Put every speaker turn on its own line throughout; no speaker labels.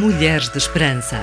Mulheres de Esperança.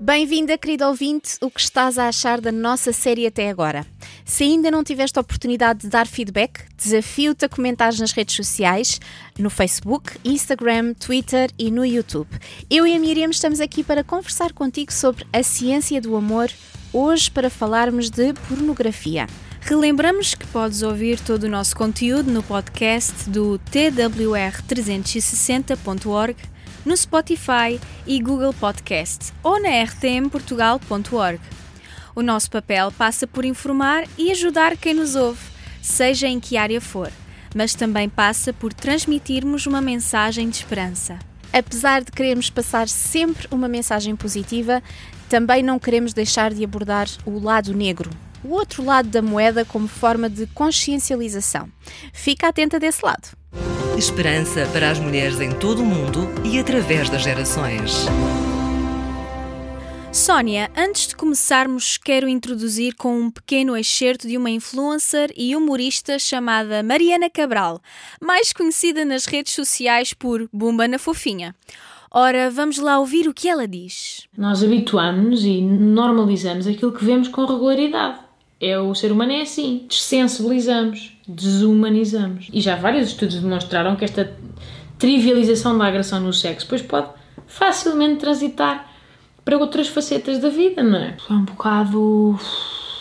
Bem-vinda, querido ouvinte, o que estás a achar da nossa série até agora? Se ainda não tiveste a oportunidade de dar feedback, desafio-te a comentar nas redes sociais, no Facebook, Instagram, Twitter e no YouTube. Eu e a Miriam estamos aqui para conversar contigo sobre a ciência do amor, hoje para falarmos de pornografia.
Relembramos que podes ouvir todo o nosso conteúdo no podcast do twr360.org, no Spotify e Google Podcast ou na rtmportugal.org. O nosso papel passa por informar e ajudar quem nos ouve, seja em que área for, mas também passa por transmitirmos uma mensagem de esperança.
Apesar de queremos passar sempre uma mensagem positiva, também não queremos deixar de abordar o lado negro, o outro lado da moeda como forma de consciencialização. Fica atenta desse lado.
Esperança para as mulheres em todo o mundo e através das gerações.
Sónia, antes de começarmos, quero introduzir com um pequeno excerto de uma influencer e humorista chamada Mariana Cabral, mais conhecida nas redes sociais por Bumba na Fofinha. Ora, vamos lá ouvir o que ela diz.
Nós habituamos-nos e normalizamos aquilo que vemos com regularidade. É o ser humano é assim, desensibilizamos, desumanizamos. E já vários estudos demonstraram que esta trivialização da agressão no sexo depois pode facilmente transitar para outras facetas da vida, não é? É um bocado.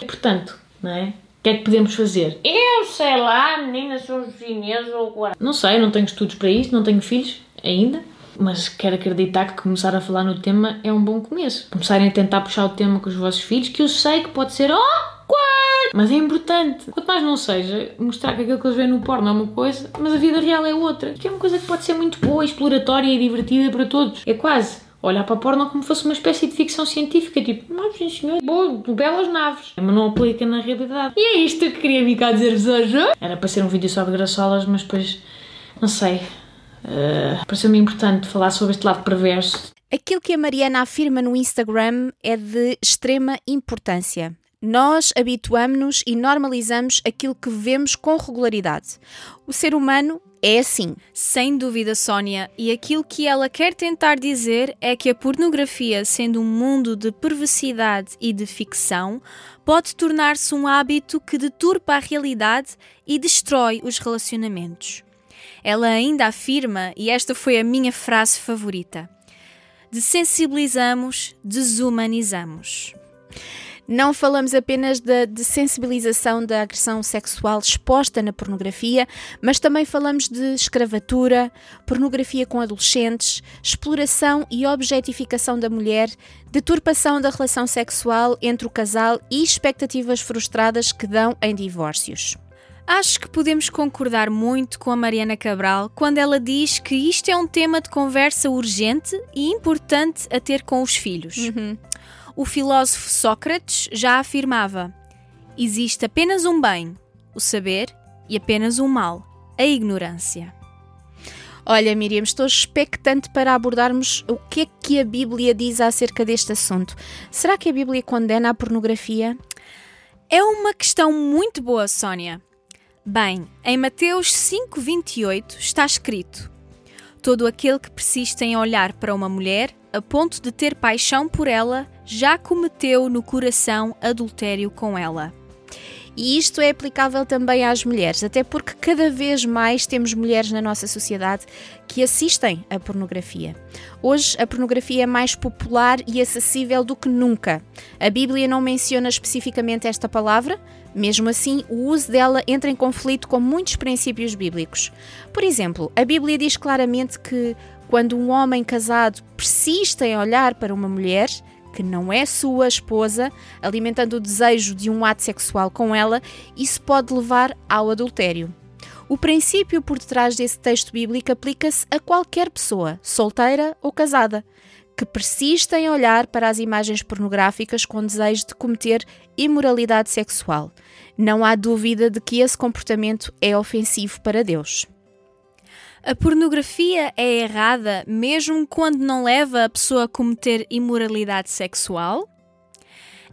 Portanto, não é? O que é que podemos fazer?
Eu sei lá, meninas, sou chinesa ou agora.
Não sei, não tenho estudos para isso, não tenho filhos ainda, mas quero acreditar que começar a falar no tema é um bom começo. Começarem a tentar puxar o tema com os vossos filhos, que eu sei que pode ser mas é importante. Quanto mais não seja, mostrar que aquilo que eles veem no porno é uma coisa, mas a vida real é outra. Que é uma coisa que pode ser muito boa, exploratória e divertida para todos. É quase olhar para a porno como fosse uma espécie de ficção científica, tipo, mas sim senhor, boa, belas naves, mas não aplica na realidade. E é isto que queria vir cá dizer-vos hoje. Era para ser um vídeo sobre graçolas, mas depois, não sei, uh, pareceu-me importante falar sobre este lado perverso.
Aquilo que a Mariana afirma no Instagram é de extrema importância. Nós habituamos-nos e normalizamos aquilo que vemos com regularidade. O ser humano é assim.
Sem dúvida, Sónia, e aquilo que ela quer tentar dizer é que a pornografia, sendo um mundo de perversidade e de ficção, pode tornar-se um hábito que deturpa a realidade e destrói os relacionamentos. Ela ainda afirma, e esta foi a minha frase favorita: desensibilizamos, desumanizamos.
Não falamos apenas da desensibilização da agressão sexual exposta na pornografia, mas também falamos de escravatura, pornografia com adolescentes, exploração e objetificação da mulher, deturpação da relação sexual entre o casal e expectativas frustradas que dão em divórcios.
Acho que podemos concordar muito com a Mariana Cabral quando ela diz que isto é um tema de conversa urgente e importante a ter com os filhos.
Uhum.
O filósofo Sócrates já afirmava: existe apenas um bem, o saber, e apenas um mal, a ignorância.
Olha, Miriam, estou expectante para abordarmos o que é que a Bíblia diz acerca deste assunto. Será que a Bíblia condena a pornografia?
É uma questão muito boa, Sónia. Bem, em Mateus 5:28 está escrito: Todo aquele que persiste em olhar para uma mulher a ponto de ter paixão por ela já cometeu no coração adultério com ela.
E isto é aplicável também às mulheres, até porque cada vez mais temos mulheres na nossa sociedade que assistem à pornografia. Hoje, a pornografia é mais popular e acessível do que nunca. A Bíblia não menciona especificamente esta palavra, mesmo assim, o uso dela entra em conflito com muitos princípios bíblicos. Por exemplo, a Bíblia diz claramente que quando um homem casado persiste em olhar para uma mulher, que não é sua esposa, alimentando o desejo de um ato sexual com ela, isso pode levar ao adultério. O princípio por detrás desse texto bíblico aplica-se a qualquer pessoa, solteira ou casada, que persiste em olhar para as imagens pornográficas com desejo de cometer imoralidade sexual. Não há dúvida de que esse comportamento é ofensivo para Deus.
A pornografia é errada mesmo quando não leva a pessoa a cometer imoralidade sexual?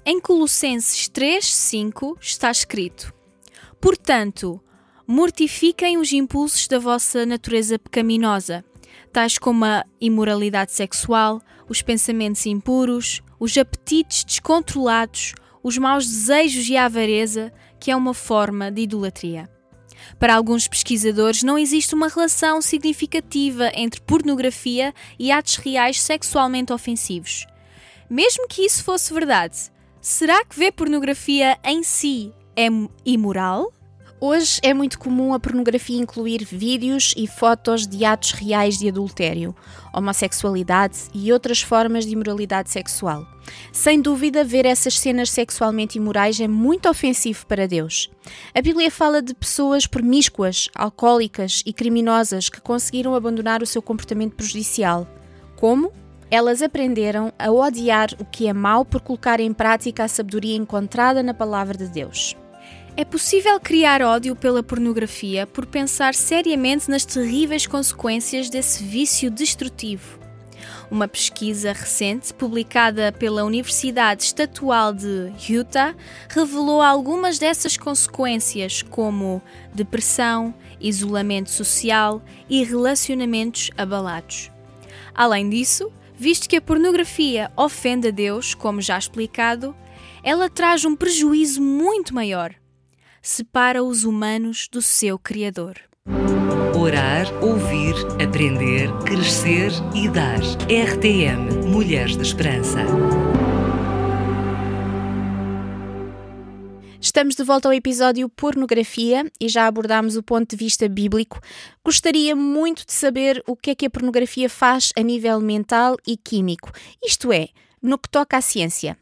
Em Colossenses 3:5 está escrito: Portanto, mortifiquem os impulsos da vossa natureza pecaminosa, tais como a imoralidade sexual, os pensamentos impuros, os apetites descontrolados, os maus desejos e a avareza, que é uma forma de idolatria. Para alguns pesquisadores, não existe uma relação significativa entre pornografia e atos reais sexualmente ofensivos. Mesmo que isso fosse verdade, será que ver pornografia em si é imoral?
Hoje é muito comum a pornografia incluir vídeos e fotos de atos reais de adultério, homossexualidade e outras formas de imoralidade sexual. Sem dúvida, ver essas cenas sexualmente imorais é muito ofensivo para Deus. A Bíblia fala de pessoas promíscuas, alcoólicas e criminosas que conseguiram abandonar o seu comportamento prejudicial. Como? Elas aprenderam a odiar o que é mau por colocar em prática a sabedoria encontrada na palavra de Deus.
É possível criar ódio pela pornografia por pensar seriamente nas terríveis consequências desse vício destrutivo. Uma pesquisa recente, publicada pela Universidade Estatual de Utah, revelou algumas dessas consequências, como depressão, isolamento social e relacionamentos abalados. Além disso, visto que a pornografia ofende a Deus, como já explicado, ela traz um prejuízo muito maior separa os humanos do seu Criador.
Orar, ouvir, aprender, crescer e dar. RTM Mulheres de Esperança.
Estamos de volta ao episódio Pornografia e já abordámos o ponto de vista bíblico. Gostaria muito de saber o que é que a pornografia faz a nível mental e químico, isto é, no que toca à ciência.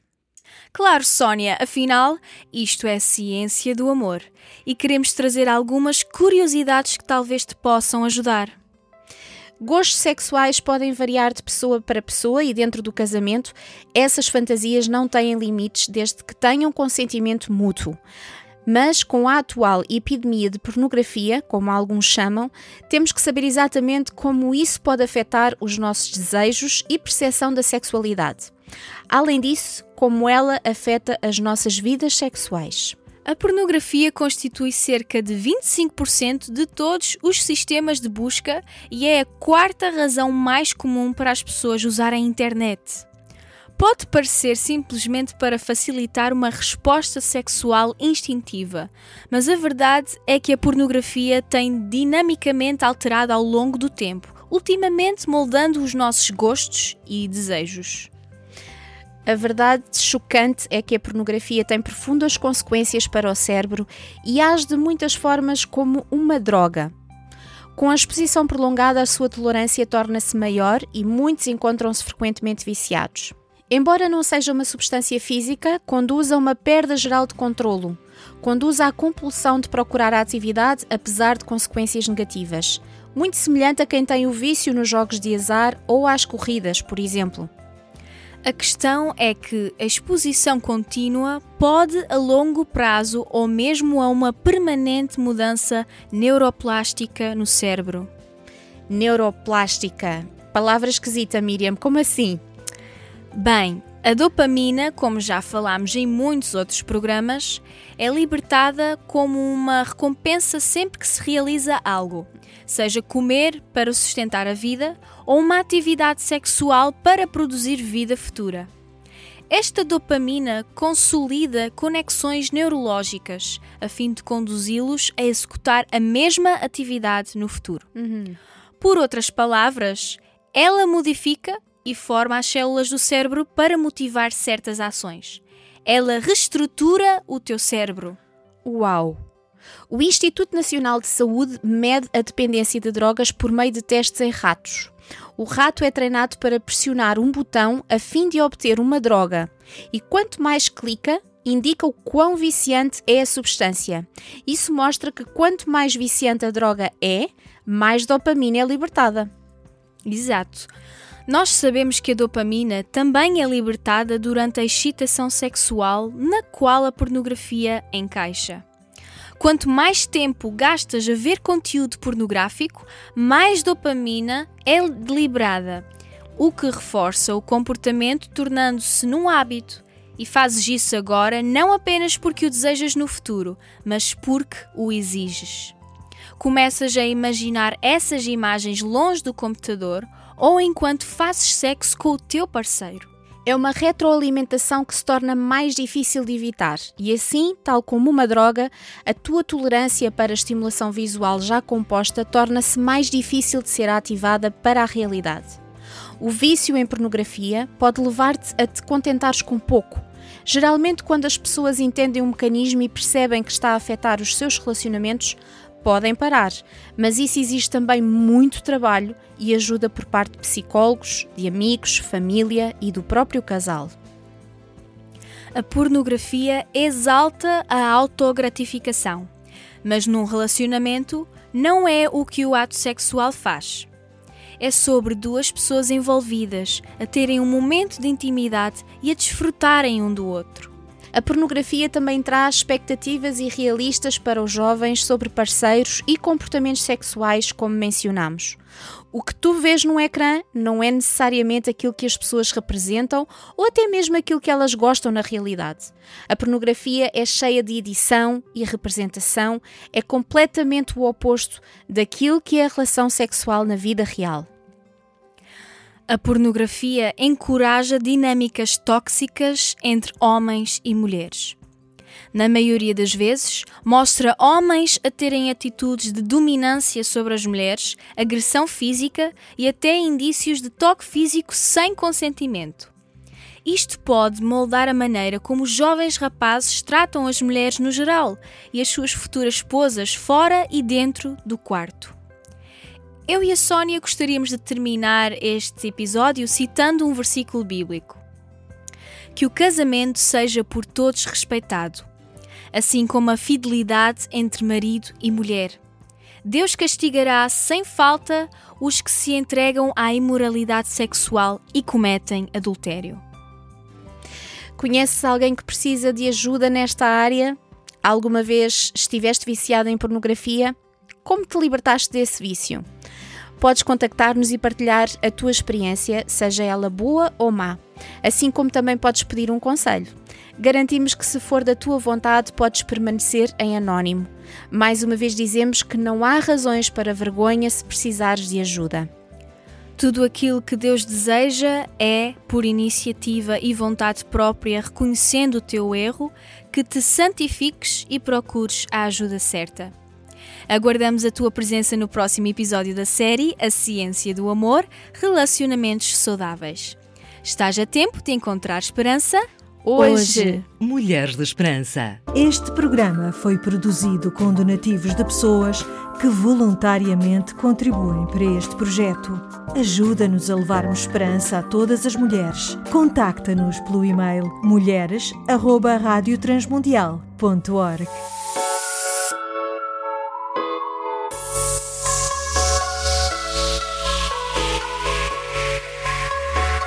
Claro, Sónia, afinal, isto é ciência do amor e queremos trazer algumas curiosidades que talvez te possam ajudar.
Gostos sexuais podem variar de pessoa para pessoa e dentro do casamento, essas fantasias não têm limites desde que tenham consentimento mútuo. Mas com a atual epidemia de pornografia, como alguns chamam, temos que saber exatamente como isso pode afetar os nossos desejos e percepção da sexualidade. Além disso, como ela afeta as nossas vidas sexuais.
A pornografia constitui cerca de 25% de todos os sistemas de busca e é a quarta razão mais comum para as pessoas usarem a internet. Pode parecer simplesmente para facilitar uma resposta sexual instintiva, mas a verdade é que a pornografia tem dinamicamente alterado ao longo do tempo, ultimamente moldando os nossos gostos e desejos.
A verdade chocante é que a pornografia tem profundas consequências para o cérebro e age de muitas formas como uma droga. Com a exposição prolongada, a sua tolerância torna-se maior e muitos encontram-se frequentemente viciados. Embora não seja uma substância física, conduz a uma perda geral de controlo. Conduz à compulsão de procurar a atividade, apesar de consequências negativas. Muito semelhante a quem tem o vício nos jogos de azar ou às corridas, por exemplo.
A questão é que a exposição contínua pode, a longo prazo ou mesmo a uma permanente mudança neuroplástica no cérebro.
Neuroplástica. Palavra esquisita, Miriam, como assim?
Bem, a dopamina, como já falámos em muitos outros programas, é libertada como uma recompensa sempre que se realiza algo, seja comer para sustentar a vida ou uma atividade sexual para produzir vida futura. Esta dopamina consolida conexões neurológicas a fim de conduzi-los a executar a mesma atividade no futuro.
Uhum.
Por outras palavras, ela modifica e forma as células do cérebro para motivar certas ações. Ela reestrutura o teu cérebro.
Uau! O Instituto Nacional de Saúde mede a dependência de drogas por meio de testes em ratos. O rato é treinado para pressionar um botão a fim de obter uma droga, e quanto mais clica, indica o quão viciante é a substância. Isso mostra que quanto mais viciante a droga é, mais dopamina é libertada.
Exato. Nós sabemos que a dopamina também é libertada durante a excitação sexual, na qual a pornografia encaixa. Quanto mais tempo gastas a ver conteúdo pornográfico, mais dopamina é liberada, o que reforça o comportamento, tornando-se num hábito. E fazes isso agora não apenas porque o desejas no futuro, mas porque o exiges. Começas a imaginar essas imagens longe do computador ou enquanto fazes sexo com o teu parceiro.
É uma retroalimentação que se torna mais difícil de evitar, e assim, tal como uma droga, a tua tolerância para a estimulação visual já composta torna-se mais difícil de ser ativada para a realidade. O vício em pornografia pode levar-te a te contentares com pouco. Geralmente, quando as pessoas entendem um mecanismo e percebem que está a afetar os seus relacionamentos, podem parar, mas isso exige também muito trabalho e ajuda por parte de psicólogos, de amigos, família e do próprio casal.
A pornografia exalta a autogratificação, mas num relacionamento não é o que o ato sexual faz. É sobre duas pessoas envolvidas a terem um momento de intimidade e a desfrutarem um do outro.
A pornografia também traz expectativas irrealistas para os jovens sobre parceiros e comportamentos sexuais, como mencionamos. O que tu vês no ecrã não é necessariamente aquilo que as pessoas representam ou até mesmo aquilo que elas gostam na realidade. A pornografia é cheia de edição e representação, é completamente o oposto daquilo que é a relação sexual na vida real.
A pornografia encoraja dinâmicas tóxicas entre homens e mulheres. Na maioria das vezes, mostra homens a terem atitudes de dominância sobre as mulheres, agressão física e até indícios de toque físico sem consentimento. Isto pode moldar a maneira como os jovens rapazes tratam as mulheres no geral e as suas futuras esposas fora e dentro do quarto. Eu e a Sónia gostaríamos de terminar este episódio citando um versículo bíblico. Que o casamento seja por todos respeitado, assim como a fidelidade entre marido e mulher. Deus castigará sem falta os que se entregam à imoralidade sexual e cometem adultério.
Conheces alguém que precisa de ajuda nesta área? Alguma vez estiveste viciado em pornografia? Como te libertaste desse vício? Podes contactar-nos e partilhar a tua experiência, seja ela boa ou má, assim como também podes pedir um conselho. Garantimos que, se for da tua vontade, podes permanecer em anónimo. Mais uma vez dizemos que não há razões para vergonha se precisares de ajuda.
Tudo aquilo que Deus deseja é, por iniciativa e vontade própria, reconhecendo o teu erro, que te santifiques e procures a ajuda certa. Aguardamos a tua presença no próximo episódio da série A Ciência do Amor Relacionamentos Saudáveis. Estás a tempo de encontrar esperança hoje.
Mulheres de Esperança.
Este programa foi produzido com donativos de pessoas que voluntariamente contribuem para este projeto. Ajuda-nos a levarmos esperança a todas as mulheres. Contacta-nos pelo e-mail mulheres@radiotransmundial.org.